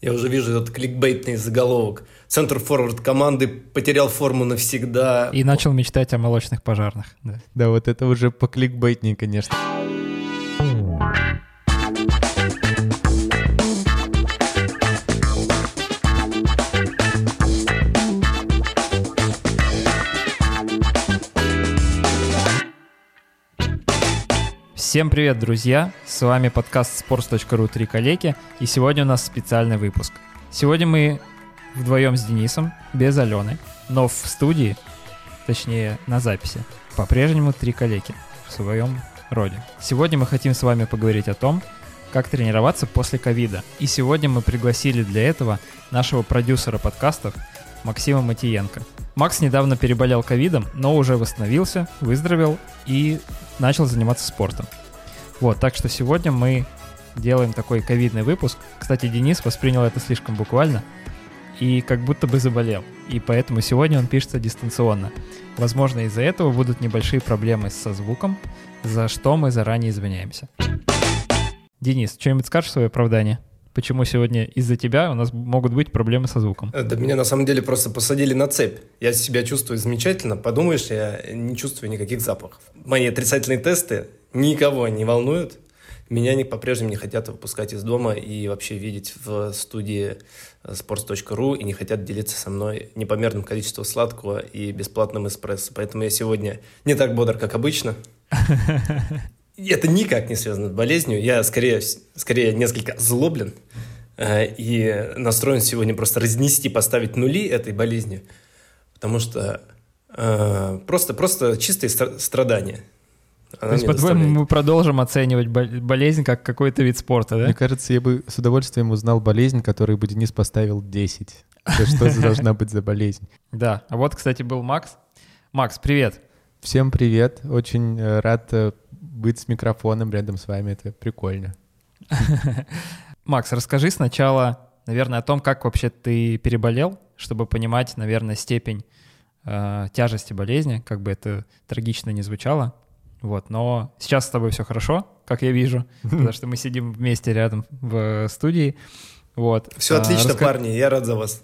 Я уже вижу этот кликбейтный заголовок. Центр форвард команды потерял форму навсегда. И начал мечтать о молочных пожарных. Да, да вот это уже по кликбейтнее, конечно. Всем привет, друзья! С вами подкаст sports.ru «Три коллеги», и сегодня у нас специальный выпуск. Сегодня мы вдвоем с Денисом, без Алены, но в студии, точнее на записи, по-прежнему три коллеги в своем роде. Сегодня мы хотим с вами поговорить о том, как тренироваться после ковида. И сегодня мы пригласили для этого нашего продюсера подкастов Максима Матиенко. Макс недавно переболел ковидом, но уже восстановился, выздоровел и начал заниматься спортом. Вот, так что сегодня мы делаем такой ковидный выпуск. Кстати, Денис воспринял это слишком буквально и как будто бы заболел. И поэтому сегодня он пишется дистанционно. Возможно, из-за этого будут небольшие проблемы со звуком, за что мы заранее извиняемся. Денис, что-нибудь скажешь свое оправдание? Почему сегодня из-за тебя у нас могут быть проблемы со звуком? Да меня на самом деле просто посадили на цепь. Я себя чувствую замечательно. Подумаешь, я не чувствую никаких запахов. Мои отрицательные тесты никого не волнуют. Меня они по-прежнему не хотят выпускать из дома и вообще видеть в студии э, sports.ru и не хотят делиться со мной непомерным количеством сладкого и бесплатным эспрессо. Поэтому я сегодня не так бодр, как обычно. Это никак не связано с болезнью. Я скорее, скорее несколько злоблен э, и настроен сегодня просто разнести, поставить нули этой болезни, потому что э, просто, просто чистые страдания. Она То есть, по-твоему, мы продолжим оценивать болезнь как какой-то вид спорта, да? Мне кажется, я бы с удовольствием узнал болезнь, которую бы Денис поставил 10. Что должна быть за болезнь? Да, а вот, кстати, был Макс. Макс, привет. Всем привет. Очень э, рад э, быть с микрофоном рядом с вами. Это прикольно. Макс, расскажи сначала, наверное, о том, как вообще ты переболел, чтобы понимать, наверное, степень э, тяжести болезни, как бы это трагично не звучало. Вот, но сейчас с тобой все хорошо, как я вижу, потому что мы сидим вместе рядом в студии. Вот. Все а, отлично, раска... парни, я рад за вас.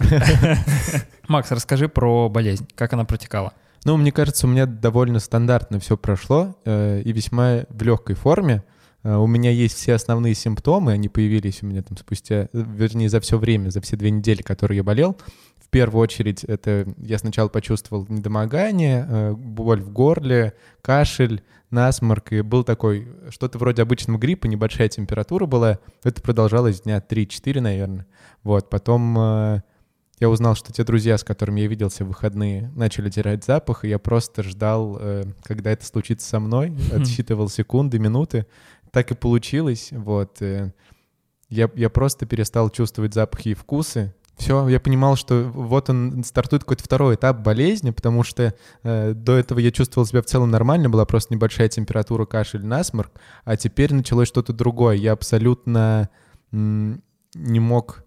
Макс, расскажи про болезнь, как она протекала. Ну, мне кажется, у меня довольно стандартно все прошло э, и весьма в легкой форме. Э, у меня есть все основные симптомы, они появились у меня там спустя, вернее, за все время, за все две недели, которые я болел первую очередь это я сначала почувствовал недомогание, э, боль в горле, кашель, насморк, и был такой, что-то вроде обычного гриппа, небольшая температура была. Это продолжалось дня 3-4, наверное. Вот, потом э, я узнал, что те друзья, с которыми я виделся в выходные, начали терять запах, и я просто ждал, э, когда это случится со мной, отсчитывал секунды, минуты. Так и получилось, вот. Я, я просто перестал чувствовать запахи и вкусы, все, я понимал, что вот он стартует какой-то второй этап болезни, потому что э, до этого я чувствовал себя в целом нормально, была просто небольшая температура, кашель, насморк, а теперь началось что-то другое. Я абсолютно м- не мог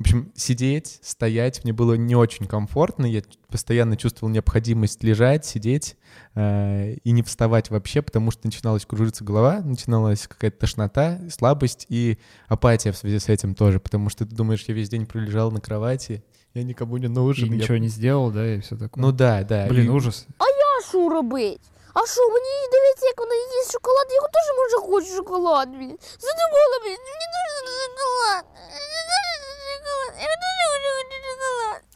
в общем, сидеть, стоять мне было не очень комфортно. Я постоянно чувствовал необходимость лежать, сидеть э, и не вставать вообще, потому что начиналась кружиться голова, начиналась какая-то тошнота, слабость и апатия в связи с этим тоже, потому что ты думаешь, я весь день пролежал на кровати, я никому не нужен. И я... ничего не сделал, да, и все такое. Ну да, да. Блин, и... ужас. А я що робить? А що, мені дивіться, як вона їсть шоколад, я теж може хочу шоколад, блін. Задумала, блін, мені дуже шоколад.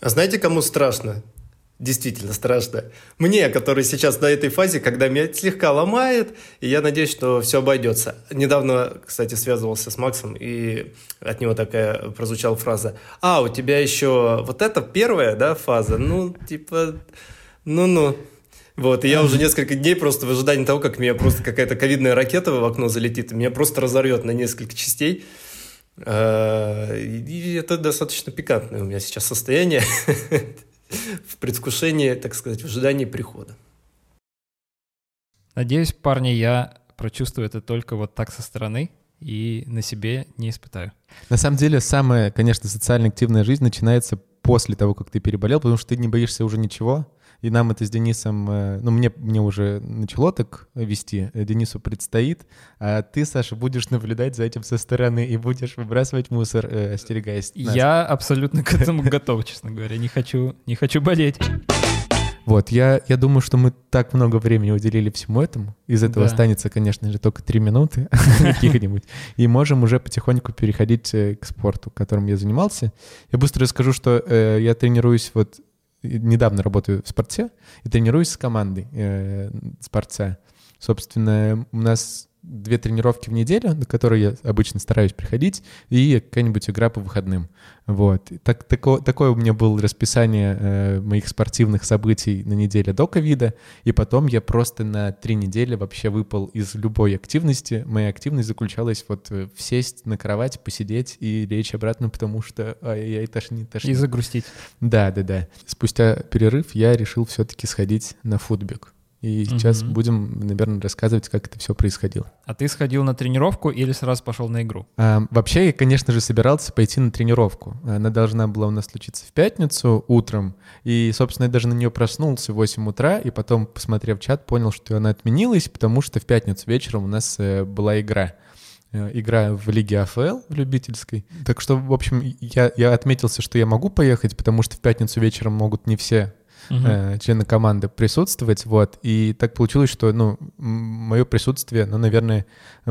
А знаете, кому страшно? Действительно страшно. Мне, который сейчас на этой фазе, когда меня слегка ломает, и я надеюсь, что все обойдется. Недавно, кстати, связывался с Максом, и от него такая прозвучала фраза. А, у тебя еще вот это первая, да, фаза? Ну, типа, ну-ну. Вот, и я уже несколько дней просто в ожидании того, как меня просто какая-то ковидная ракета в окно залетит, и меня просто разорвет на несколько частей. А, и это достаточно пикантное у меня сейчас состояние в предвкушении, так сказать, в ожидании прихода. Надеюсь, парни, я прочувствую это только вот так со стороны и на себе не испытаю. На самом деле, самая, конечно, социально активная жизнь начинается после того, как ты переболел, потому что ты не боишься уже ничего. И нам это с Денисом, э, ну, мне, мне уже начало так вести, э, Денису предстоит, а ты, Саша, будешь наблюдать за этим со стороны и будешь выбрасывать мусор, э, остерегаясь нас. Я абсолютно к этому готов, честно говоря. Не хочу, не хочу болеть. Вот, я, я думаю, что мы так много времени уделили всему этому. Из этого Да. останется, конечно же, только три минуты каких-нибудь. И можем уже потихоньку переходить э, к спорту, которым я занимался. Я быстро расскажу, что э, я тренируюсь вот... Недавно работаю в спорте и тренируюсь с командой э, спорца. Собственно, у нас две тренировки в неделю, на которые я обычно стараюсь приходить, и какая-нибудь игра по выходным. Вот. Так, тако- такое у меня было расписание э, моих спортивных событий на неделе до ковида, и потом я просто на три недели вообще выпал из любой активности. Моя активность заключалась вот э, в сесть на кровать, посидеть и лечь обратно, потому что ай-яй, тошнит, тошнит. И загрустить. Да, да, да. Спустя перерыв я решил все-таки сходить на футбик. И сейчас Мгм. будем, наверное, рассказывать, как это все происходило. А ты сходил на тренировку или сразу пошел на игру? А, вообще, я, конечно же, собирался пойти на тренировку. Она должна была у нас случиться в пятницу утром. И, собственно, я даже на нее проснулся в 8 утра, и потом, посмотрев чат, понял, что она отменилась, потому что в пятницу вечером у нас э, была игра. Э, Игра в лиге АФЛ, в любительской. Так что, в общем, я, я отметился, что я могу поехать, потому что в пятницу вечером могут не все Мгм. э, члены команды присутствовать, вот, и так получилось, что, ну, мое присутствие, ну, наверное,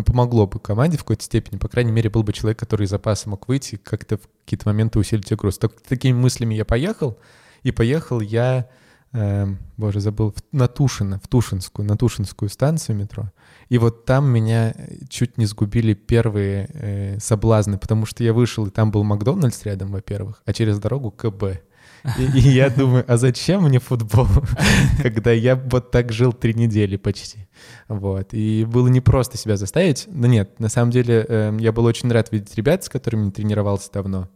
помогло бы команде в какой-то степени, по крайней мере, был бы человек, который из запаса мог выйти, как-то в какие-то моменты усилить игру. С так- такими мыслями я поехал, и поехал я, э, боже, забыл, на Тушино, в Тушинскую, на Тушинскую станцию метро, и вот там меня чуть не сгубили первые э, соблазны, потому что я вышел, и там был Макдональдс рядом, во-первых, а через дорогу КБ. И, я думаю, а зачем мне футбол, когда я вот так жил три недели почти. Вот. И было непросто себя заставить. Но нет, на самом деле э, я был очень рад видеть ребят, с которыми тренировался давно.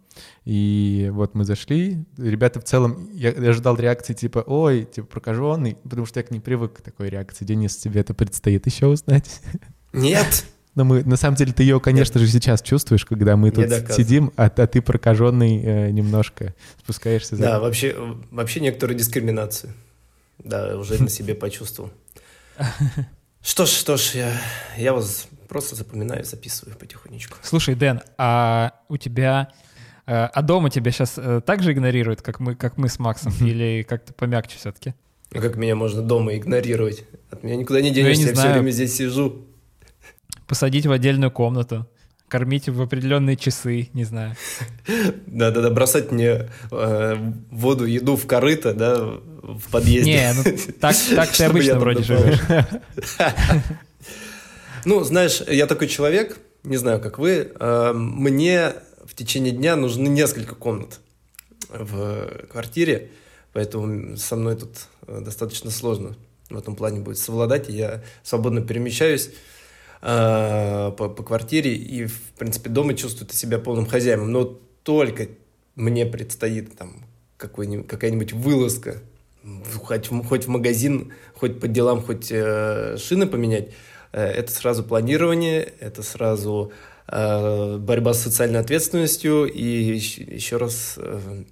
И вот мы зашли. Ребята в целом, я, ждал реакции типа, ой, типа прокаженный, потому что я к ней привык к такой реакции. Денис, тебе это предстоит еще узнать. Нет! Но мы, на самом деле, ты ее, конечно же, сейчас чувствуешь, когда мы тут сидим, а, а ты прокаженный э, немножко спускаешься за Да, вообще, вообще некоторую дискриминацию. Да, уже на себе почувствовал. Что ж, что ж, я, я вас просто запоминаю, записываю потихонечку. Слушай, Дэн, а у тебя... э, А дома тебя сейчас так же игнорируют, как мы, как мы с Максом, или как-то помягче все-таки? Ну как меня можно дома игнорировать? От меня никуда не Ну, я денешься, не я все время здесь сижу. Посадить в отдельную комнату, кормить в определенные часы, не знаю. Да-да-да, бросать мне э, воду, еду в корыто, да, в подъезде. Не, ну так, так ты обычно вроде живешь. Ну, знаешь, я такой человек, не знаю, как вы, э, мне в течение дня нужны несколько комнат в квартире, поэтому со мной тут э, достаточно сложно в этом плане будет совладать, и я свободно перемещаюсь э, по, по квартире и, в принципе, дома чувствую себя полным хозяином, но только мне предстоит там какой-нибудь- какая-нибудь вылазка, хоть, хоть в магазин, хоть по делам, хоть э, шины поменять, э, это сразу планирование, это сразу э, борьба с социальной ответственностью и еще, еще раз э,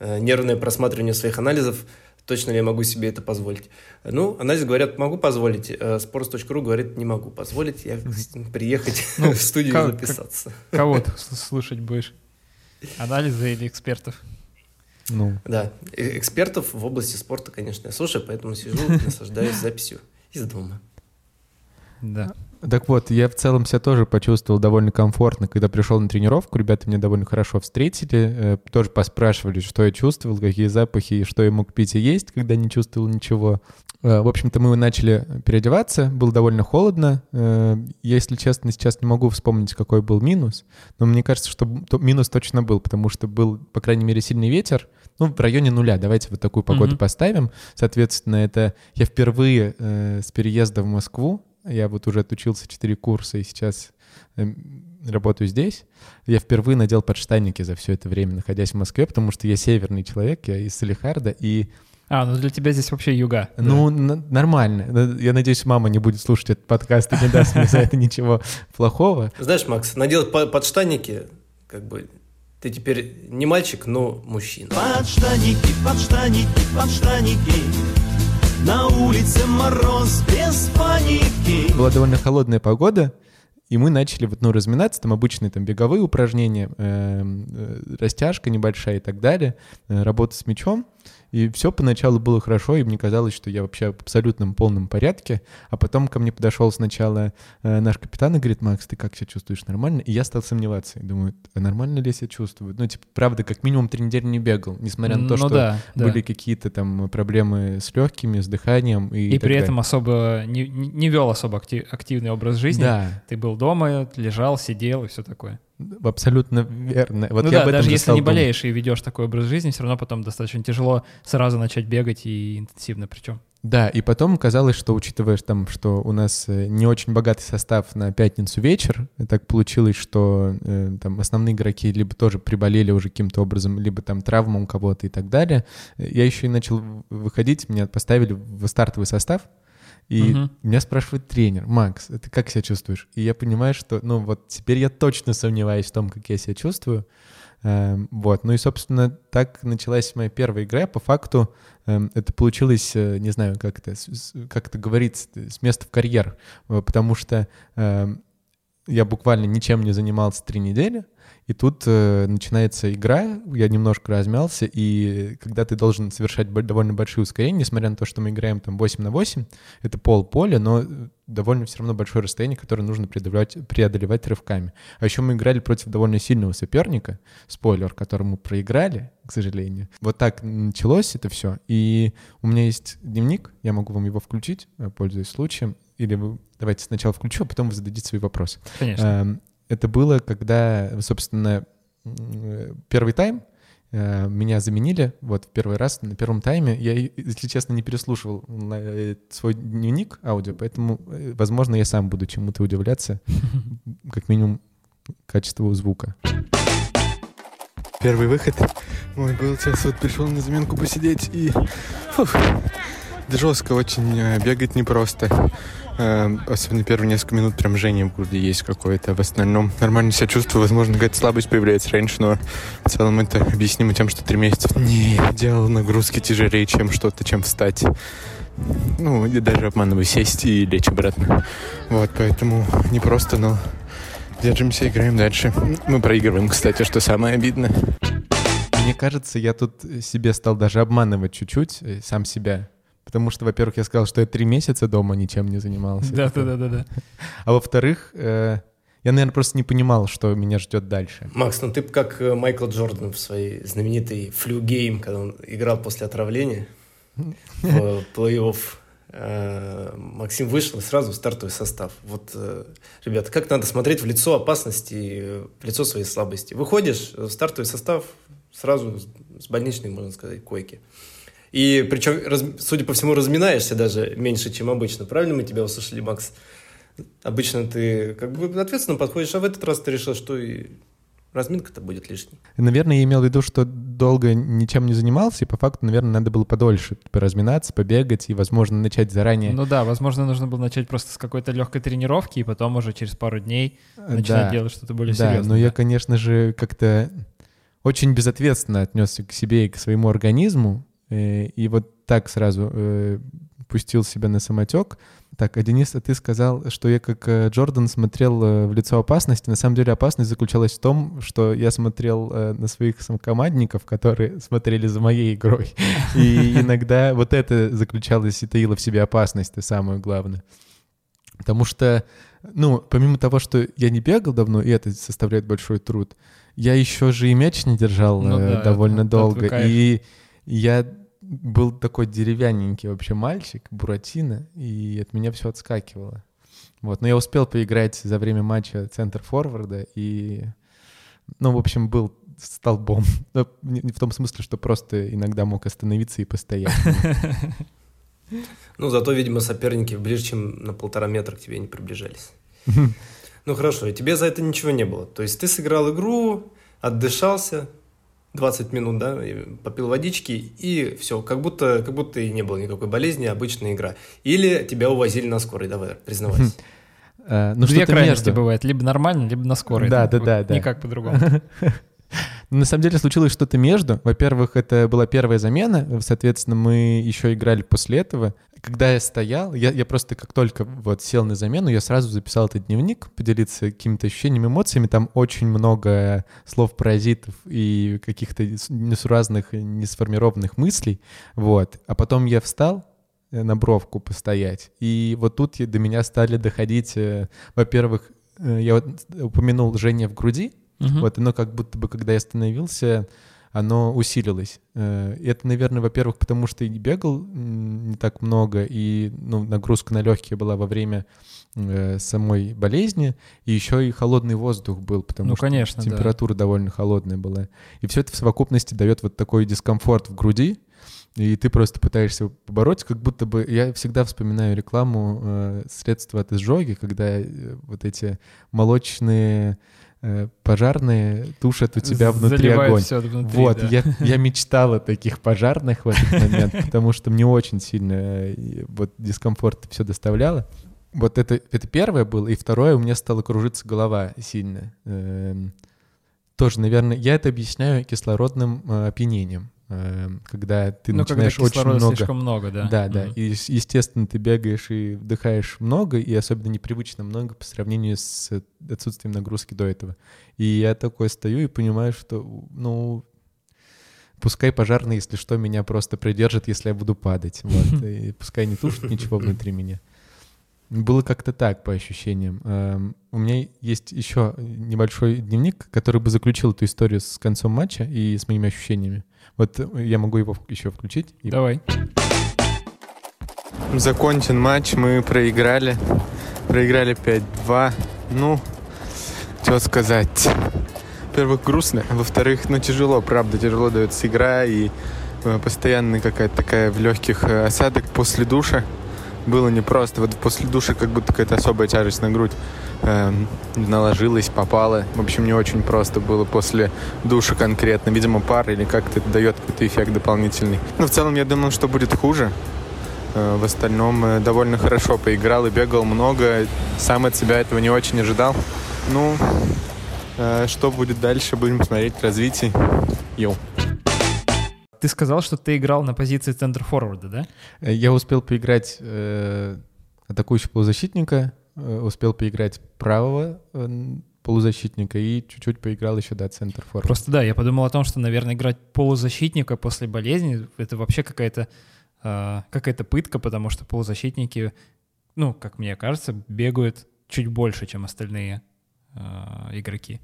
э, нервное просматривание своих анализов, точно ли я могу себе это позволить. Ну, анализы говорят, могу позволить, э, sports.ru говорит, не могу позволить, я приехать Ну, в студию записаться. Кого ты слушать будешь? Анализы или экспертов? Ну, Да, э- экспертов в области спорта, конечно, я слушаю, поэтому сижу, наслаждаюсь записью из дома. Да. Так вот, я в целом себя тоже почувствовал довольно комфортно, когда пришел на тренировку. Ребята меня довольно хорошо встретили, э, тоже поспрашивали, что я чувствовал, какие запахи, и что я мог пить и есть, когда не чувствовал ничего. Э, В общем-то, мы начали переодеваться, было довольно холодно. Э, Я, если честно, сейчас не могу вспомнить, какой был минус, но мне кажется, что то- минус точно был, потому что был, по крайней мере, сильный ветер, ну, в районе нуля. Давайте вот такую погоду Мгм. поставим. Соответственно, это я впервые э, с переезда в Москву, я вот уже отучился 4 курса и сейчас эм, работаю здесь. Я впервые надел подштанники за все это время, находясь в Москве, потому что я северный человек, я из Салихарда, и, А, ну для тебя здесь вообще юга. ну, н- нормально. Я надеюсь, мама не будет слушать этот подкаст и не даст мне за это ничего плохого. Знаешь, Макс, наделать по- подштанники, как бы, Ты теперь не мальчик, но мужчина. Подштанники, подштанники, подштанники На улице мороз без паники Была довольно холодная погода, и мы начали вот, ну, разминаться, там обычные там беговые упражнения, эм, э, растяжка небольшая и так далее, э, работа с мячом. И все поначалу было хорошо, и мне казалось, что я вообще в абсолютном полном порядке. А потом ко мне подошел сначала э, наш капитан и говорит, Макс, ты как себя чувствуешь, нормально? И я стал сомневаться. И думаю, а нормально ли я себя чувствую? Ну, типа, правда, как минимум три недели не бегал, несмотря на то, Ну что да, да. были какие-то там проблемы с легкими, с дыханием. И, И при далее. этом особо не, не вел особо акти- активный образ жизни. Да, Ты был дома, лежал, сидел и все такое. Абсолютно верно. Вот ну я да, об этом даже же если не думать. болеешь и ведешь такой образ жизни, все равно потом достаточно тяжело сразу начать бегать и интенсивно причем. Да, и потом казалось, что учитывая там, что у нас э, не очень богатый состав на пятницу вечер, и так получилось, что э, там основные игроки либо тоже приболели уже каким-то образом, либо там травма у кого-то и так далее. Э, Я еще и начал выходить, меня поставили в стартовый состав, и Мгм. меня спрашивает тренер, Макс, ты как себя чувствуешь? И я понимаю, что, ну вот теперь я точно сомневаюсь в том, как я себя чувствую. Эм, Вот, ну и, собственно, так началась моя первая игра. По факту эм, это получилось, э, не знаю, как это, как это говорится, с места в карьер, э, потому что эм, я буквально ничем не занимался три недели, и тут э, начинается игра, я немножко размялся, и когда ты должен совершать довольно большие ускорения, несмотря на то, что мы играем там 8 на 8, это пол поля, но э, довольно все равно большое расстояние, которое нужно преодолевать, преодолевать рывками. А еще мы играли против довольно сильного соперника, спойлер, которому проиграли, к сожалению. Вот так началось это все. И у меня есть дневник, я могу вам его включить, э, пользуясь случаем. Или вы давайте сначала включу, а потом вы зададите свои вопросы. Конечно. Это было, когда, собственно, первый тайм э, меня заменили, вот в первый раз на первом тайме. Я, если честно, не переслушивал э, свой дневник аудио, поэтому, э, возможно, я сам буду чему-то удивляться, как минимум качеству звука. Первый выход мой был, сейчас вот пришел на заменку посидеть и... фух, жестко очень, бегать непросто. Э, Особенно первые несколько минут прям жжение в груди есть какое-то. В остальном нормально себя чувствую. Возможно, какая-то слабость появляется раньше, но в целом это объяснимо тем, что три месяца не делал нагрузки тяжелее, чем что-то, чем встать. Ну, и даже обманываю сесть и лечь обратно. Вот, поэтому непросто, но держимся, играем дальше. Мы проигрываем, кстати, что самое обидное. Мне кажется, я тут себе стал даже обманывать чуть-чуть, э, сам себя. Потому что, во-первых, я сказал, что я три месяца дома ничем не занимался. Да, да, да, да, да. А во-вторых, э, я, наверное, просто не понимал, что меня ждет дальше. Макс, ну ты как э, Майкл Джордан в своей знаменитой flu game, когда он играл после отравления в плей-офф. Э, Максим вышел и сразу в стартовый состав. Вот, ребята, как надо смотреть в лицо опасности, в лицо своей слабости. Выходишь в стартовый состав сразу с- с больничной, можно сказать, койки. И причем, раз- судя по всему, разминаешься даже меньше, чем обычно. Правильно мы тебя услышали, Макс? Обычно ты как бы ответственно подходишь, а в этот раз ты решил, что и разминка-то будет лишней. Наверное, я имел в виду, что долго ничем не занимался, и по факту, наверное, надо было подольше поразминаться, побегать и, возможно, начать заранее. Ну да, возможно, нужно было начать просто с какой-то легкой тренировки, и потом уже через пару дней Э, начинать да. делать что-то более Да, серьезное. но я, конечно же, как-то очень безответственно отнесся к себе и к своему организму, и вот так сразу э, пустил себя на самотек. Так, а Денис, а ты сказал, что я как э, Джордан смотрел э, в лицо опасности. На самом деле опасность заключалась в том, что я смотрел э, на своих сомкомандников, которые смотрели за моей игрой. И иногда вот это заключалось и таило в себе опасность, это самое главное. Потому что, ну, помимо того, что я не бегал давно, и это составляет большой труд, я еще же и мяч не держал Ну э, да, довольно это долго. отвыкаешь. И я был такой деревянненький вообще мальчик, Буратино, и от меня все отскакивало. Вот, но я успел поиграть за время матча центр форварда и, ну, в общем, был столбом. Но не не в том смысле, что просто иногда мог остановиться и постоять. Ну, зато, видимо, соперники ближе, чем на полтора метра к тебе не приближались. Ну, хорошо, и тебе за это ничего не было. То есть ты сыграл игру, отдышался 20 минут, да, попил водички, и все, как будто, как будто и не было никакой болезни, обычная игра. Или тебя увозили на скорой, давай, признавайся. Э, Ну, Две крайности между. бывает, либо нормально, либо на скорой. Да, да, да. Никак по-другому. На самом деле случилось что-то между. Во-первых, это была первая замена, соответственно, мы еще играли после этого. Когда я стоял, я, я просто как только вот сел на замену, я сразу записал этот дневник, поделиться какими-то ощущениями, эмоциями. Там очень много слов-паразитов и каких-то несуразных, несформированных мыслей. Вот. А потом я встал, э, на бровку постоять. И вот тут до меня стали доходить, э, во-первых, э, я вот упомянул Женя в груди, Мгм. вот оно как будто бы, когда я остановился, оно усилилось. Э, Это, наверное, во-первых, потому что и не бегал не так много, и ну, нагрузка на легкие была во время э, самой болезни, и еще и холодный воздух был, потому Ну, что конечно, да. температура довольно холодная была. И все это в совокупности дает вот такой дискомфорт в груди, и ты просто пытаешься побороть, как будто бы... Я всегда вспоминаю рекламу э, средства от изжоги, когда э, вот эти молочные пожарные тушат у тебя внутри Заливают огонь. всё внутри, вот, да. я, я мечтал о таких пожарных в этот момент, потому что мне очень сильно э, вот дискомфорт все доставляло. Вот это, это первое было, и второе, у меня стала кружиться голова сильно. Эм, Тоже, наверное, я это объясняю кислородным э, опьянением. Эм, Когда ты Ну, когда начинаешь очень кислорода много... слишком много, да. Да, да. Мгм. И, естественно, ты бегаешь и вдыхаешь много, и особенно непривычно много по сравнению с отсутствием нагрузки до этого. И я такой стою и понимаю, что, ну, пускай пожарные, если что, меня просто придержат, если я буду падать. Вот. И пускай не тушат ничего внутри меня. Было как-то так, по ощущениям. Эм, У меня есть еще небольшой дневник, который бы заключил эту историю с концом матча и с моими ощущениями. Вот э, я могу его еще включить. Давай. Закончен матч, мы проиграли. Проиграли 5-2. Ну, что сказать. Во-первых, грустно. Во-вторых, ну, тяжело, правда, тяжело дается игра. И э, постоянно какая-то такая в легких э, осадок после душа. Было непросто. Вот после душа как будто какая-то особая тяжесть на грудь эм, наложилась, попала. В общем, не очень просто было после душа конкретно. Видимо, пар или как-то это дает какой-то эффект дополнительный. Но в целом я думал, что будет хуже. Э, В остальном э, довольно хорошо поиграл и бегал много. Сам от себя этого не очень ожидал. Ну, э, что будет дальше, будем смотреть развитие. Йоу. Ты сказал, что ты играл на позиции центр-форварда, да? Э, Я успел поиграть э, атакующего полузащитника, э, успел поиграть правого э, полузащитника и чуть-чуть поиграл еще, да, центр форвард. Просто да, я подумал о том, что, наверное, играть полузащитника после болезни — это вообще какая-то а, какая-то пытка, потому что полузащитники, ну, как мне кажется, бегают чуть больше, чем остальные а, игроки.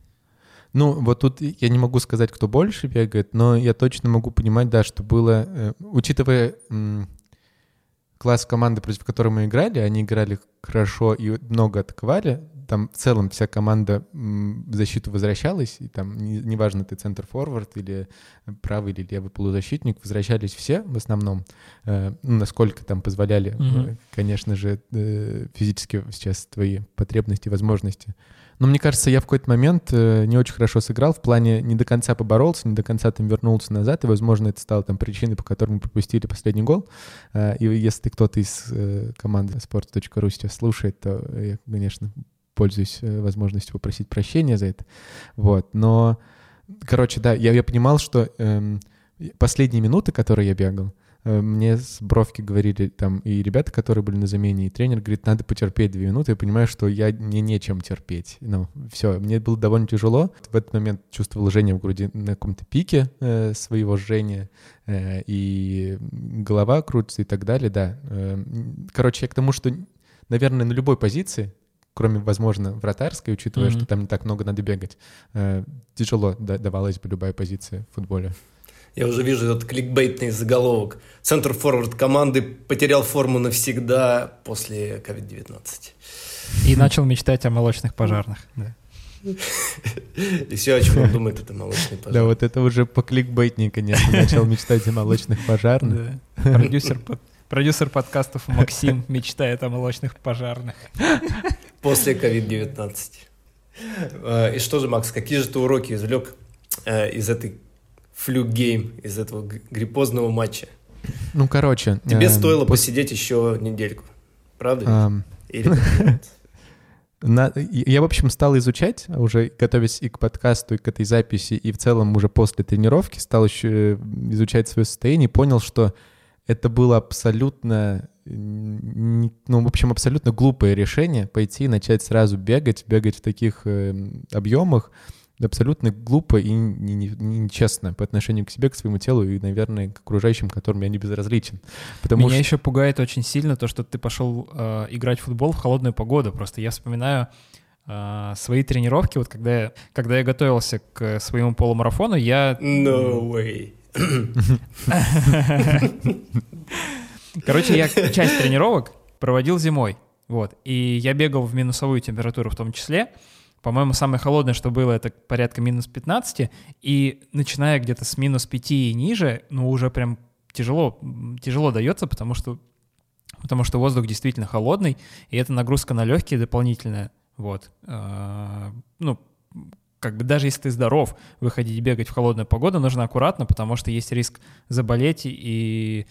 Ну, вот тут я не могу сказать, кто больше бегает, но я точно могу понимать, да, что было, э, учитывая класс команды, против которой мы играли, они играли хорошо и много атаковали, там в целом вся команда в защиту возвращалась, и там не- неважно, ты центр-форвард или правый или левый полузащитник, возвращались все в основном, э, ну, насколько там позволяли, э, конечно же, э, физически сейчас твои потребности возможности. Но мне кажется, я в какой-то момент э, не очень хорошо сыграл, в плане не до конца поборолся, не до конца там вернулся назад, и, возможно, это стало там причиной, по которой мы пропустили последний гол. Э, И если кто-то из э, команды sport.ru сейчас слушает, то я, конечно, пользуюсь возможностью попросить прощения за это. Вот, но, короче, да, я, я понимал, что эм, последние минуты, которые я бегал, мне с бровки говорили там и ребята, которые были на замене, и тренер говорит, надо потерпеть две минуты. Я понимаю, что я мне нечем терпеть. Ну, все, мне было довольно тяжело. В этот момент чувствовал жжение в груди на каком-то пике э, своего жжения, э, и голова крутится и так далее, да. Э, короче, я к тому, что, наверное, на любой позиции, кроме, возможно, вратарской, учитывая, Мгм. что там не так много надо бегать, э, тяжело да- давалась бы любая позиция в футболе. Я уже вижу этот кликбейтный заголовок. Центр-форвард команды потерял форму навсегда после COVID-19. И начал мечтать о молочных пожарных. да. И все, о чем он думает, это молочный пожар. Да, вот это уже по кликбейтнее, конечно, начал мечтать о молочных пожарных. Продюсер, продюсер подкастов Максим мечтает о молочных пожарных. После COVID-19. Э, И что же, Макс, какие же ты уроки извлек э, из этой flu game, из этого гриппозного матча? Ну, короче. Тебе эм, стоило пос- посидеть еще недельку, правда? ам, Или? На- я, в общем, стал изучать, уже готовясь и к подкасту, и к этой записи, и в целом уже после тренировки стал еще э, изучать свое состояние и понял, что это было абсолютно, ну, в общем, абсолютно глупое решение пойти и начать сразу бегать, бегать в таких э, объемах. Абсолютно глупо и не- не- не- нечестно по отношению к себе, к своему телу и, наверное, к окружающим, которым я не безразличен. Потому Меня что... еще пугает очень сильно то, что ты пошел э, играть в футбол в холодную погоду. Просто я вспоминаю э, свои тренировки, вот когда я, когда я готовился к своему полумарафону, я No way. Короче, я часть тренировок проводил зимой. Вот. И я бегал в минусовую температуру в том числе. По-моему, самое холодное, что было, это порядка минус 15. И начиная где-то с минус 5 и ниже, ну, уже прям тяжело, тяжело дается, потому что, потому что воздух действительно холодный, и это нагрузка на легкие дополнительная. Вот. А, Ну, как бы даже если ты здоров, выходить бегать в холодную погоду нужно аккуратно, потому что есть риск заболеть и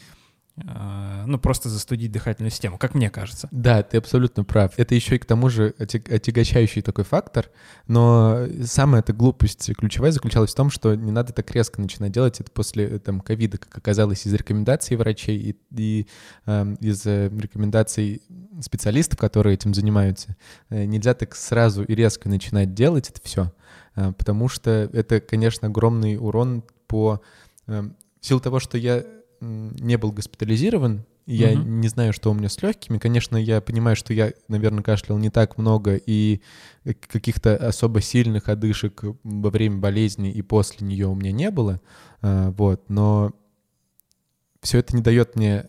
ну просто застудить дыхательную систему, как мне кажется. Да, ты абсолютно прав. Это еще и к тому же отягощающий такой фактор, но самая эта глупость ключевая заключалась в том, что не надо так резко начинать делать это после э, там ковида, как оказалось из рекомендаций врачей и, и, эм, из э, рекомендаций специалистов, которые этим занимаются. Э, Нельзя так сразу и резко начинать делать это все, потому что это, конечно, огромный урон по... эм, В силу того, что я не был госпитализирован, я Мгм. не знаю, что у меня с легкими. Конечно, я понимаю, что я, наверное, кашлял не так много, и э, каких-то особо сильных одышек во время болезни и после нее у меня не было. А, Вот, но все это не дает мне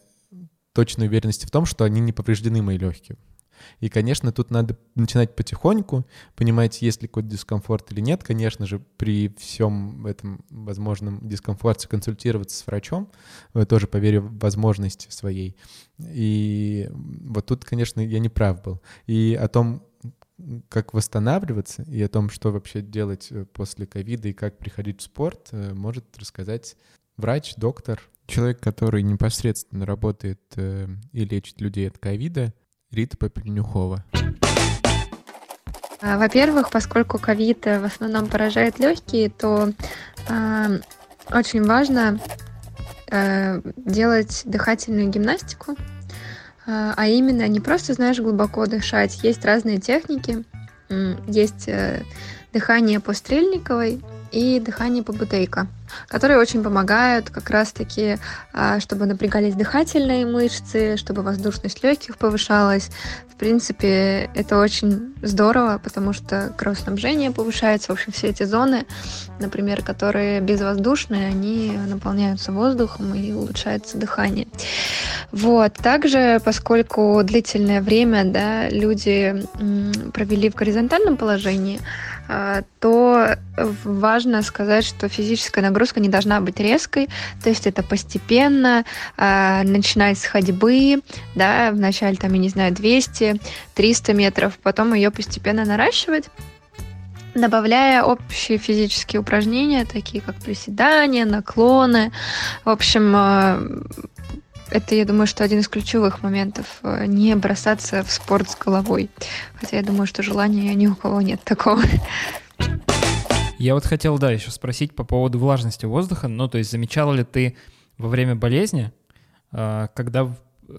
точной уверенности в том, что они не повреждены, мои легкие. И, конечно, тут надо начинать потихоньку, понимать, есть ли какой-то дискомфорт или нет. Конечно же, при всем этом возможном дискомфорте консультироваться с врачом, тоже по вере в возможности своей. И вот тут, конечно, я не прав был. И о том, как восстанавливаться, и о том, что вообще делать э, после ковида и как приходить в спорт, э, может рассказать врач, доктор, человек, который непосредственно работает э, и лечит людей от ковида, Рита Попельнюхова. А, Во-первых, поскольку ковид э, в основном поражает легкие, то э, очень важно э, делать дыхательную гимнастику, э, а именно не просто, знаешь, глубоко дышать. Есть разные техники. Есть э, дыхание по Стрельниковой и дыхание по Бутейко, которые очень помогают как раз-таки, а, чтобы напрягались дыхательные мышцы, чтобы воздушность легких повышалась. В принципе, это очень здорово, потому что кровоснабжение повышается. В общем, все эти зоны, например, которые безвоздушные, они наполняются воздухом и улучшается дыхание. Вот. Также, поскольку длительное время да, люди провели в горизонтальном положении, а, то важно сказать, что физическая нагрузка не должна быть резкой, то есть это постепенно, а, начинать с ходьбы, да, вначале там, я не знаю, 200, 300 метров, потом ее постепенно наращивать добавляя общие физические упражнения, такие как приседания, наклоны. В общем, э, это, я думаю, что один из ключевых моментов э, не бросаться в спорт с головой. Хотя я думаю, что желания ни у кого нет такого. Я вот хотел, да, еще спросить по поводу влажности воздуха. Ну, то есть замечала ли ты во время болезни, а, когда,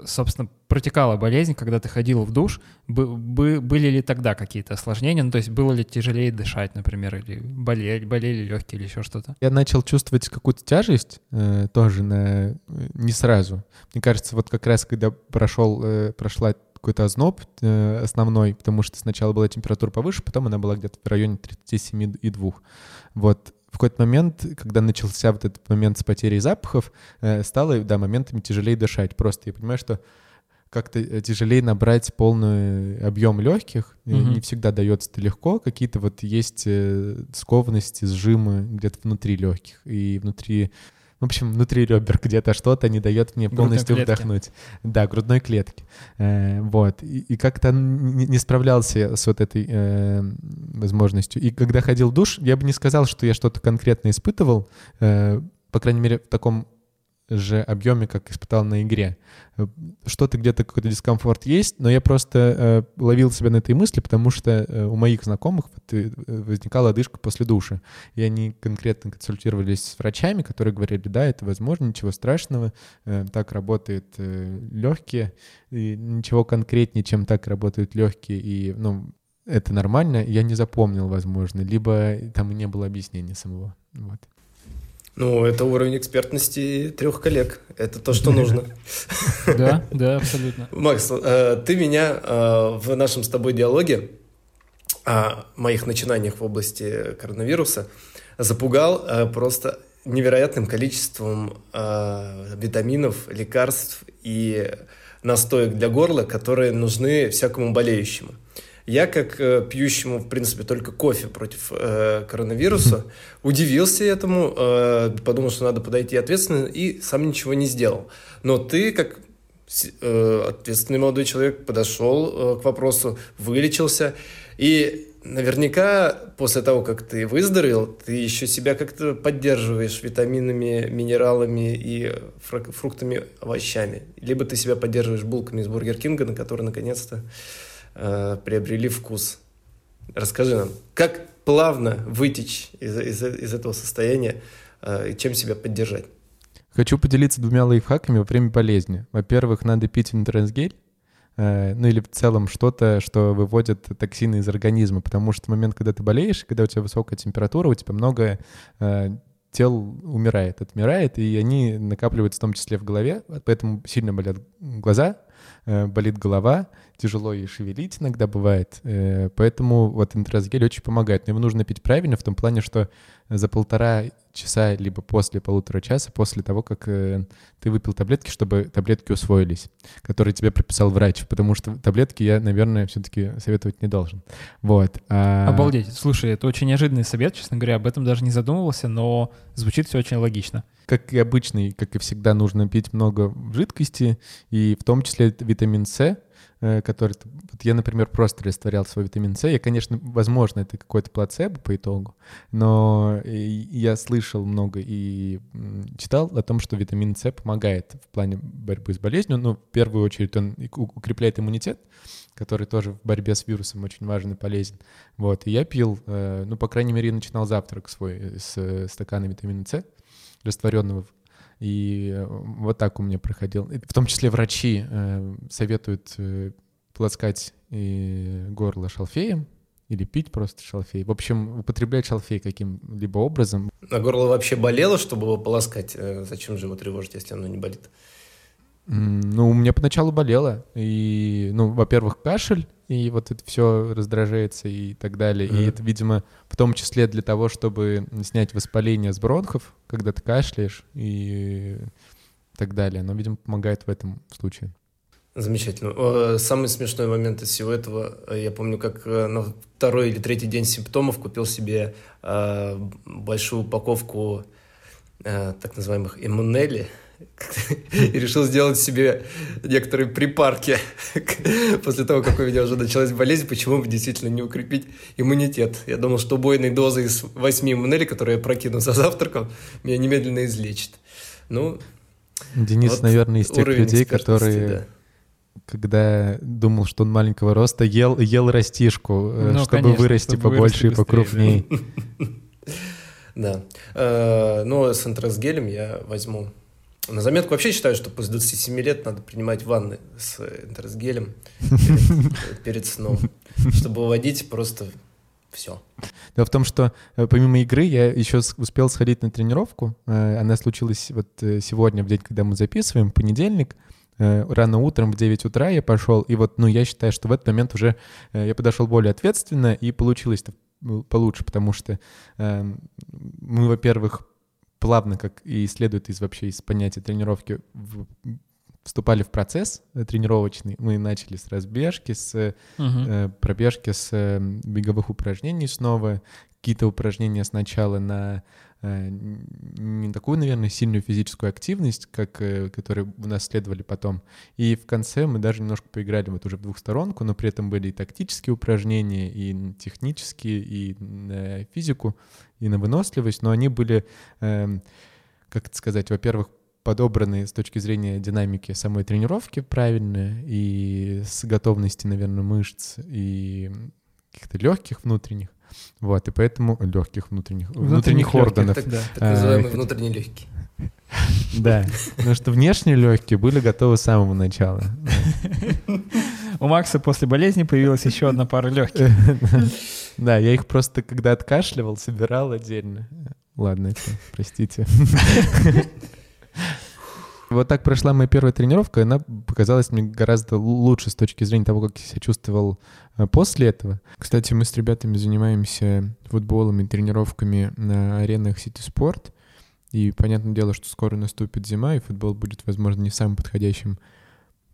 собственно, протекала болезнь, когда ты ходил в душ, бы- бы- были ли тогда какие-то осложнения? Ну, то есть было ли тяжелее дышать, например, или болели, болели легкие или еще что-то? Я начал чувствовать какую-то тяжесть э, тоже на, э, не сразу. Мне кажется, вот как раз когда прошел, э, прошла какой-то озноб э, основной, потому что сначала была температура повыше, потом она была где-то в районе 37,2. Вот в какой-то момент, когда начался вот этот момент с потерей запахов, э, стало, да, моментами тяжелее дышать. Просто я понимаю, что как-то э, тяжелее набрать полный объем легких. Мгм. Не всегда дается это легко. Какие-то вот есть э, скованности, сжимы где-то внутри легких и внутри, в общем, внутри ребер где-то что-то не дает мне Грудной полностью клетки. вдохнуть. Да, грудной клетки. Э, вот. И, и как-то не, не справлялся с вот этой э, возможностью. И когда ходил в душ, я бы не сказал, что я что-то конкретно испытывал, э, по крайней мере, в таком же объеме, как испытал на игре. Что-то где-то какой-то дискомфорт есть, но я просто э, ловил себя на этой мысли, потому что э, у моих знакомых вот, э, возникала одышка после душа. И они конкретно консультировались с врачами, которые говорили, да, это возможно, ничего страшного, э, так работают э, легкие, и ничего конкретнее, чем так работают легкие, и, ну, это нормально, я не запомнил, возможно, либо там не было объяснения самого. Вот. Ну, это уровень экспертности трех коллег. Это то, что нужно. Да, да, абсолютно. Макс, э, ты меня э, в нашем с тобой диалоге о моих начинаниях в области коронавируса запугал э, просто невероятным количеством витаминов, лекарств и настоек для горла, которые нужны всякому болеющему. Я, как э, пьющему, в принципе, только кофе против э, коронавируса, удивился этому, э, подумал, что надо подойти ответственно, и сам ничего не сделал. Но ты, как э, ответственный молодой человек, подошел э, к вопросу, вылечился, и наверняка после того, как ты выздоровел, ты еще себя как-то поддерживаешь витаминами, минералами и фруктами, овощами. Либо ты себя поддерживаешь булками из Бургер Кинга, на которые наконец-то э, приобрели вкус. Расскажи нам, как плавно вытечь из, из- из этого состояния э, и чем себя поддержать? Хочу поделиться двумя лайфхаками во время болезни. Во-первых, надо пить интрансгель, э, ну или в целом что-то, что выводит токсины из организма, потому что в момент, когда ты болеешь, когда у тебя высокая температура, у тебя много э, тел умирает, отмирает, и они накапливаются в том числе в голове, поэтому сильно болят глаза, болит голова, тяжело и шевелить иногда бывает, э, поэтому вот интрасгель очень помогает. Но его нужно пить правильно в том плане, что за полтора часа либо после полутора часа, после того, как э, ты выпил таблетки, чтобы таблетки усвоились, которые тебе прописал врач, потому что таблетки я, наверное, все-таки советовать не должен. Вот. а- Обалдеть. Слушай, это очень неожиданный совет, честно говоря, об этом даже не задумывался, но звучит все очень логично. Как и обычно, и как и всегда, нужно пить много жидкости, и в том числе витамин С, э, который... Вот я, например, просто растворял свой витамин С. Я, конечно, возможно, это какой-то плацебо по итогу, но и- я слышал много и читал о том, что витамин С помогает в плане борьбы с болезнью. Ну, в первую очередь он укрепляет иммунитет, который тоже в борьбе с вирусом очень важен и полезен. Вот, и я пил, э, ну, по крайней мере, я начинал завтрак свой э, с э, стакана витамина С растворенного. И э, вот так у меня проходил. И В том числе врачи э, советуют э, полоскать э, горло шалфеем или пить просто шалфей. В общем, употреблять шалфей каким-либо образом. А горло вообще болело, чтобы его полоскать? Зачем же его тревожить, если оно не болит? Ну, у меня поначалу болело. И, ну, во-первых, кашель, и вот это все раздражается и так далее. И Мгм. это, видимо, в том числе для того, чтобы снять воспаление с бронхов, когда ты кашляешь и так далее. Но, видимо, помогает в этом случае. Замечательно. Самый смешной момент из всего этого, э, я помню, как э, на второй или третий день симптомов купил себе э, большую упаковку так называемых иммунели и решил сделать себе некоторые припарки после того, как у меня уже началась болезнь, почему бы действительно не укрепить иммунитет. Я думал, что убойной дозой из 8 иммунелей, которые я прокину за завтраком, меня немедленно излечит. Ну, Денис, вот наверное, из тех людей, которые, да. когда думал, что он маленького роста, ел, ел растишку, э, Ну, чтобы конечно, вырасти чтобы побольше и вырасти быстрее, покрупнее. Да. Э, Но с интрасгелем я возьму. На заметку вообще считаю, что после 27 лет надо принимать ванны с интрасгелем перед, перед сном, чтобы выводить просто все. Дело в том, что э, помимо игры я еще успел сходить на тренировку. Э, Она случилась вот э, сегодня, в день, когда мы записываем, понедельник. Э, Рано утром в 9 утра я пошел, и вот, ну, я считаю, что в этот момент уже э, я подошел более ответственно, и получилось-то ну, получше, потому что э, мы, во-первых, плавно, как и следует из вообще из понятия тренировки, в- вступали в процесс э, тренировочный. Мы начали с разбежки, с Мгм. э, пробежки с э, беговых упражнений снова, какие-то упражнения сначала на э, не такую, наверное, сильную физическую активность, как, э, которые у нас следовали потом. И в конце мы даже немножко поиграли вот уже в двухсторонку, но при этом были и тактические упражнения, и технические, и на физику, и на выносливость, но они были, эм, как это сказать, во-первых, подобраны с точки зрения динамики самой тренировки правильно и с готовности, наверное, мышц и каких-то легких внутренних. Вот, и поэтому легких внутренних, внутренних, Внутренних легких, органов. Так, Да. так называемые А, внутренние легкие. Да, потому что внешние легкие были готовы с самого начала. У Макса после болезни появилась еще одна пара легких. Да, я их просто, когда откашливал, собирал отдельно. Ладно, это, простите. Вот так прошла моя первая тренировка, и она показалась мне гораздо лучше с точки зрения того, как я себя чувствовал э, после этого. Кстати, мы с ребятами занимаемся футболом и тренировками на аренах City Sport. И понятное дело, что скоро наступит зима, и футбол будет, возможно, не самым подходящим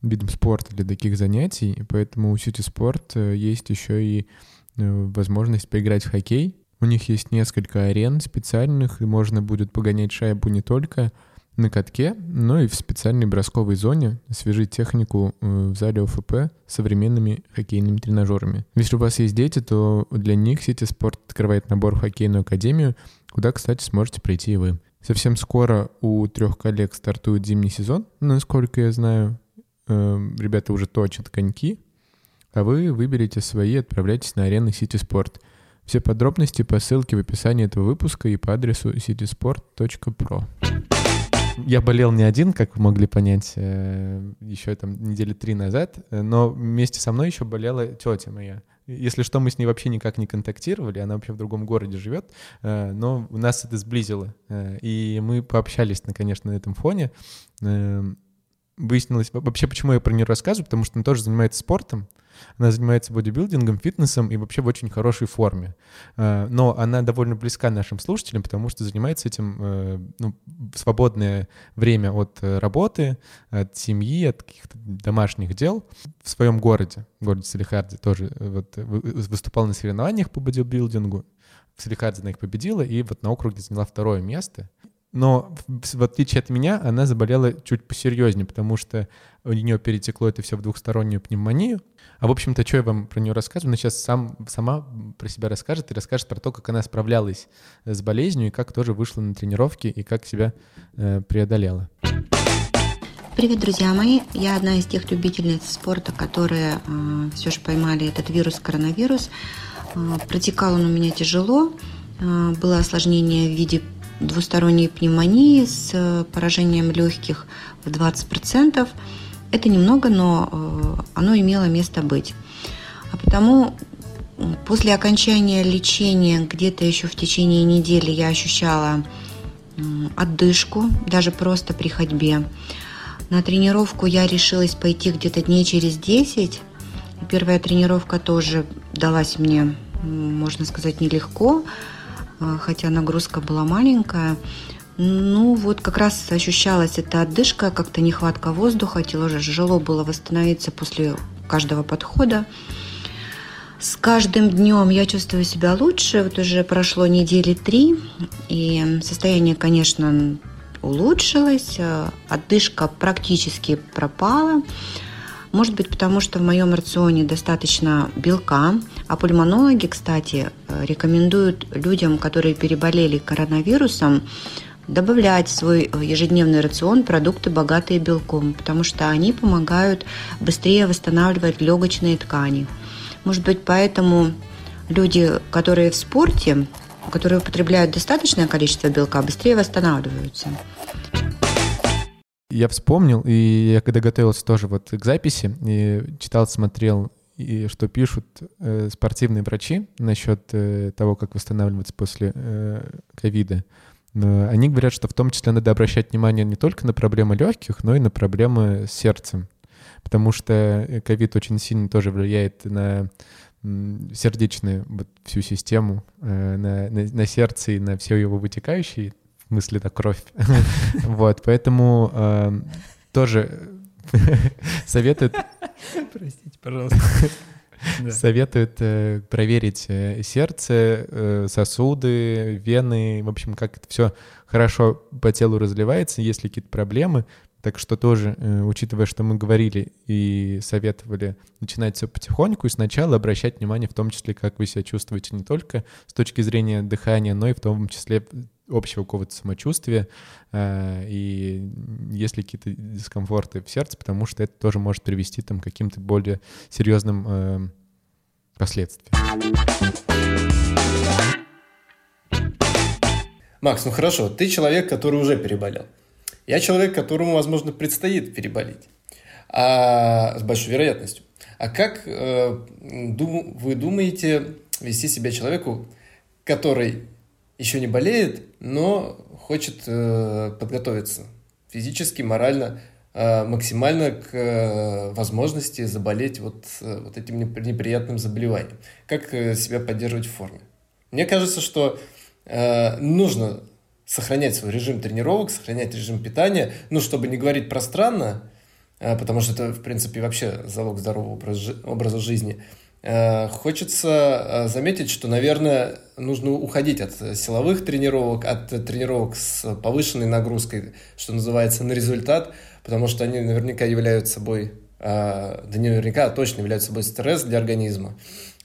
видом спорта для таких занятий. И поэтому у City Sport э, есть еще и возможность поиграть в хоккей. У них есть несколько арен специальных, и можно будет погонять шайбу не только на катке, но и в специальной бросковой зоне, освежить технику э, в зале ОФП современными хоккейными тренажерами. Если у вас есть дети, то для них City Sport открывает набор в хоккейную академию, куда, кстати, сможете прийти и вы. Совсем скоро у трех коллег стартует зимний сезон, насколько я знаю. Э, Ребята уже точат коньки, а вы выберете свои и отправляйтесь на арены City Sport. Все подробности по ссылке в описании этого выпуска и по адресу citysport.pro. Я болел не один, как вы могли понять, э, еще там недели три назад, но вместе со мной еще болела тетя моя. Если что, мы с ней вообще никак не контактировали, она вообще в другом городе живет, э, но нас это сблизило. Э, И мы пообщались, конечно, на этом фоне. Выяснилось, во- вообще, почему я про нее рассказываю, потому что она тоже занимается спортом, она занимается бодибилдингом, фитнесом и вообще в очень хорошей форме. Э, Но она довольно близка нашим слушателям, потому что занимается этим э, ну, в свободное время от э, работы, от семьи, от каких-то домашних дел в своем городе, в городе Салихарде тоже вот, вы- выступала на соревнованиях по бодибилдингу. В Салихарде она их победила и вот на округе заняла второе место. Но в, отличие от меня, она заболела чуть посерьезнее, потому что у нее перетекло это все в двухстороннюю пневмонию. А в общем-то, что я вам про нее рассказываю, она сейчас сам, сама про себя расскажет и расскажет про то, как она справлялась с болезнью и как тоже вышла на тренировки и как себя э, преодолела. Привет, друзья мои! Я одна из тех любительниц спорта, которые все же поймали этот вирус, коронавирус. Э, протекал он у меня тяжело. Э, было осложнение в виде двусторонней пневмонии с э, поражением легких в 20%. Это немного, но э, оно имело место быть. А потому после окончания лечения где-то еще в течение недели я ощущала отдышку, даже просто при ходьбе. На тренировку я решилась пойти где-то дней через 10. И Первая тренировка тоже далась мне, можно сказать, нелегко, а, хотя нагрузка была маленькая. Ну, вот как раз ощущалась эта отдышка, как-то нехватка воздуха, тяжело было восстановиться после каждого подхода. С каждым днем я чувствую себя лучше. Вот уже прошло недели три, и состояние, конечно, улучшилось. э, Отдышка практически пропала. Может быть, потому что в моем рационе достаточно белка. А пульмонологи, кстати, э, рекомендуют людям, которые переболели коронавирусом, добавлять в свой э, ежедневный рацион продукты, богатые белком, потому что они помогают быстрее восстанавливать легочные ткани. Может быть, поэтому люди, которые в спорте, которые употребляют достаточное количество белка, быстрее восстанавливаются. Я вспомнил, и я когда готовился тоже вот к записи, и читал, смотрел, и что пишут э, спортивные врачи насчет э, того, как восстанавливаться после э, ковида. Э, они говорят, что в том числе надо обращать внимание не только на проблемы легких, но и на проблемы с сердцем. Потому что э, ковид очень сильно тоже влияет на сердечную вот всю систему, э, на, на, на сердце и на все его вытекающие, в смысле, это кровь. Вот, поэтому тоже советуют Простите, пожалуйста. Да. Советуют э, проверить э, сердце, э, сосуды, вены, в общем, как это все хорошо по телу разливается, есть ли какие-то проблемы. Так что тоже, э, учитывая, что мы говорили и советовали начинать все потихоньку и сначала обращать внимание в том числе, как вы себя чувствуете не только с точки зрения дыхания, но и в том числе общего какого-то самочувствия э, и есть ли какие-то дискомфорты в сердце, потому что это тоже может привести там, к каким-то более серьезным э, последствиям. Макс, ну хорошо, ты человек, который уже переболел. Я человек, которому, возможно, предстоит переболеть. А, с большой вероятностью. А как э, дум, вы думаете вести себя человеку, который еще не болеет, но хочет э, подготовиться физически, морально, э, максимально к э, возможности заболеть вот, вот этим неприятным заболеванием? Как себя поддерживать в форме? Мне кажется, что нужно сохранять свой режим тренировок, сохранять режим питания, ну, чтобы не говорить пространно, потому что это, в принципе, вообще залог здорового образа жизни. Э, хочется э, заметить, что, наверное, нужно уходить от силовых тренировок, от тренировок с повышенной нагрузкой, что называется, на результат, потому что они наверняка являются собой, да не наверняка, а точно являются собой стресс для организма.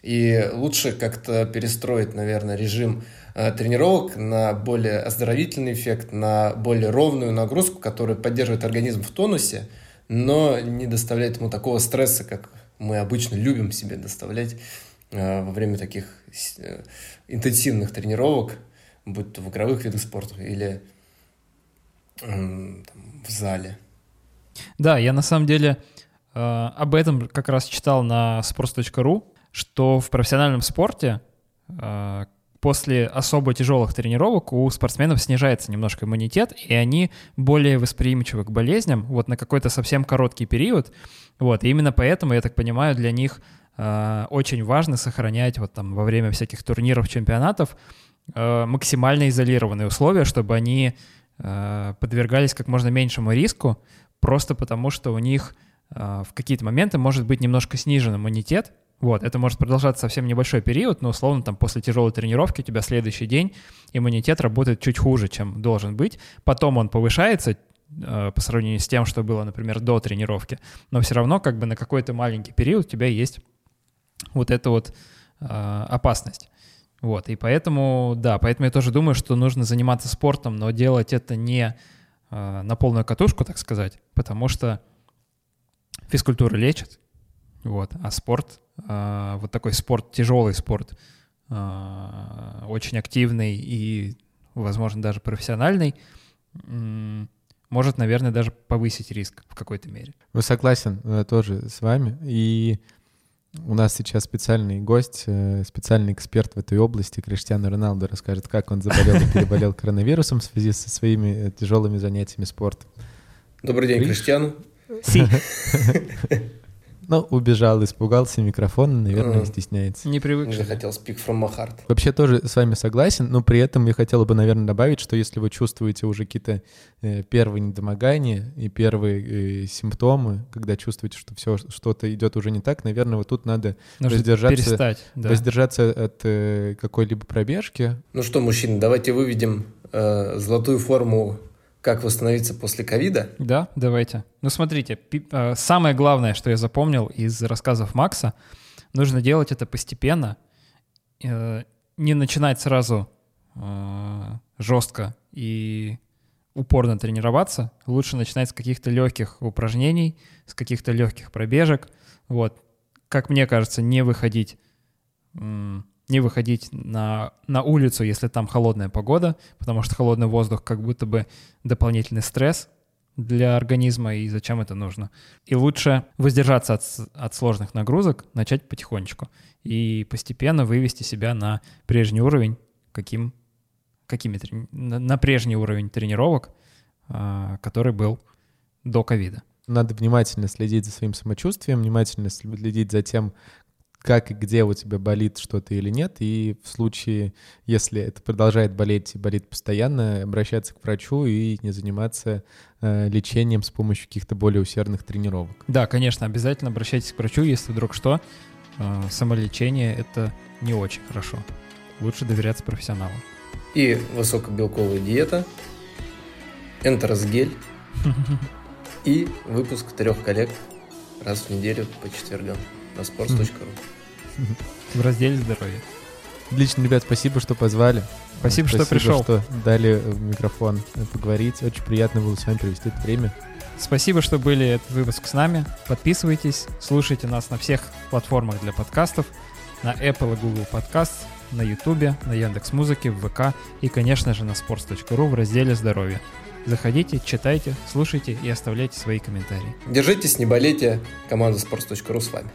И лучше как-то перестроить, наверное, режим Э, тренировок на более оздоровительный эффект, на более ровную нагрузку, которая поддерживает организм в тонусе, но не доставляет ему такого стресса, как мы обычно любим себе доставлять э, во время таких э, интенсивных тренировок, будь то в игровых видах спорта или там, в зале. Да, я на самом деле э, об этом как раз читал на sports.ru, что в профессиональном спорте э, после особо тяжелых тренировок у спортсменов снижается немножко иммунитет, и они более восприимчивы к болезням вот на какой-то совсем короткий период. Вот, и именно поэтому, я так понимаю, для них э, очень важно сохранять вот там во время всяких турниров, чемпионатов э, максимально изолированные условия, чтобы они э, подвергались как можно меньшему риску, просто потому что у них э, в какие-то моменты может быть немножко снижен иммунитет, вот, это может продолжаться совсем небольшой период, но условно там после тяжелой тренировки у тебя следующий день иммунитет работает чуть хуже, чем должен быть. Потом он повышается э, по сравнению с тем, что было, например, до тренировки, но все равно как бы на какой-то маленький период у тебя есть вот эта вот э, опасность. Вот, и поэтому, да, поэтому я тоже думаю, что нужно заниматься спортом, но делать это не э, на полную катушку, так сказать, потому что физкультура лечит, вот, а спорт вот такой спорт, тяжелый спорт, а, очень активный и, возможно, даже профессиональный, может, наверное, даже повысить риск в какой-то мере. Ну, согласен э, тоже с вами. И у нас сейчас специальный гость, э, специальный эксперт в этой области, Криштиану Роналду, расскажет, как он заболел и переболел коронавирусом в связи со своими э, тяжелыми занятиями спортом. Добрый день, Криштиану. Си. Ну, убежал, испугался микрофона, наверное, mm. стесняется. Не привык. Я хотел speak from my heart. Вообще тоже с вами согласен, но при этом я хотел бы, наверное, добавить, что если вы чувствуете уже какие-то э, первые недомогания и первые э, симптомы, когда чувствуете, что все что-то идет уже не так, наверное, вот тут надо Нужно воздержаться, перестать, да. воздержаться от э, какой-либо пробежки. Ну что, мужчины, давайте выведем э, золотую форму как восстановиться после ковида? Да, давайте. Ну, смотрите, э, самое главное, что я запомнил из рассказов Макса, нужно делать это постепенно, э, не начинать сразу э, жестко и упорно тренироваться. Лучше начинать с каких-то легких упражнений, с каких-то легких пробежек. Вот. Как мне кажется, не выходить не выходить на, на улицу, если там холодная погода, потому что холодный воздух как будто бы дополнительный стресс для организма, и зачем это нужно. И лучше воздержаться от, от сложных нагрузок, начать потихонечку и постепенно вывести себя на прежний уровень, каким, какими, на, на прежний уровень тренировок, а, который был до ковида. Надо внимательно следить за своим самочувствием, внимательно следить за тем, как и где у тебя болит что-то или нет, и в случае, если это продолжает болеть и болит постоянно, обращаться к врачу и не заниматься э, лечением с помощью каких-то более усердных тренировок. Да, конечно, обязательно обращайтесь к врачу, если вдруг что. Э, самолечение — это не очень хорошо. Лучше доверяться профессионалу. И высокобелковая диета, энтеросгель и выпуск трех коллег раз в неделю по четвергам на sports.ru. В разделе здоровья. Отлично, ребят, спасибо, что позвали. Спасибо, что пришел. что дали э, микрофон э, поговорить. Очень приятно было с вами провести это время. Спасибо, что были этот выпуск с нами. Подписывайтесь, слушайте нас на всех платформах для подкастов, на Apple и Google Podcast, на YouTube, на Яндекс Музыке, в ВК и, конечно же, на sports.ru в разделе «Здоровье». Заходите, читайте, слушайте и оставляйте свои комментарии. Держитесь, не болейте. Команда sports.ru с вами.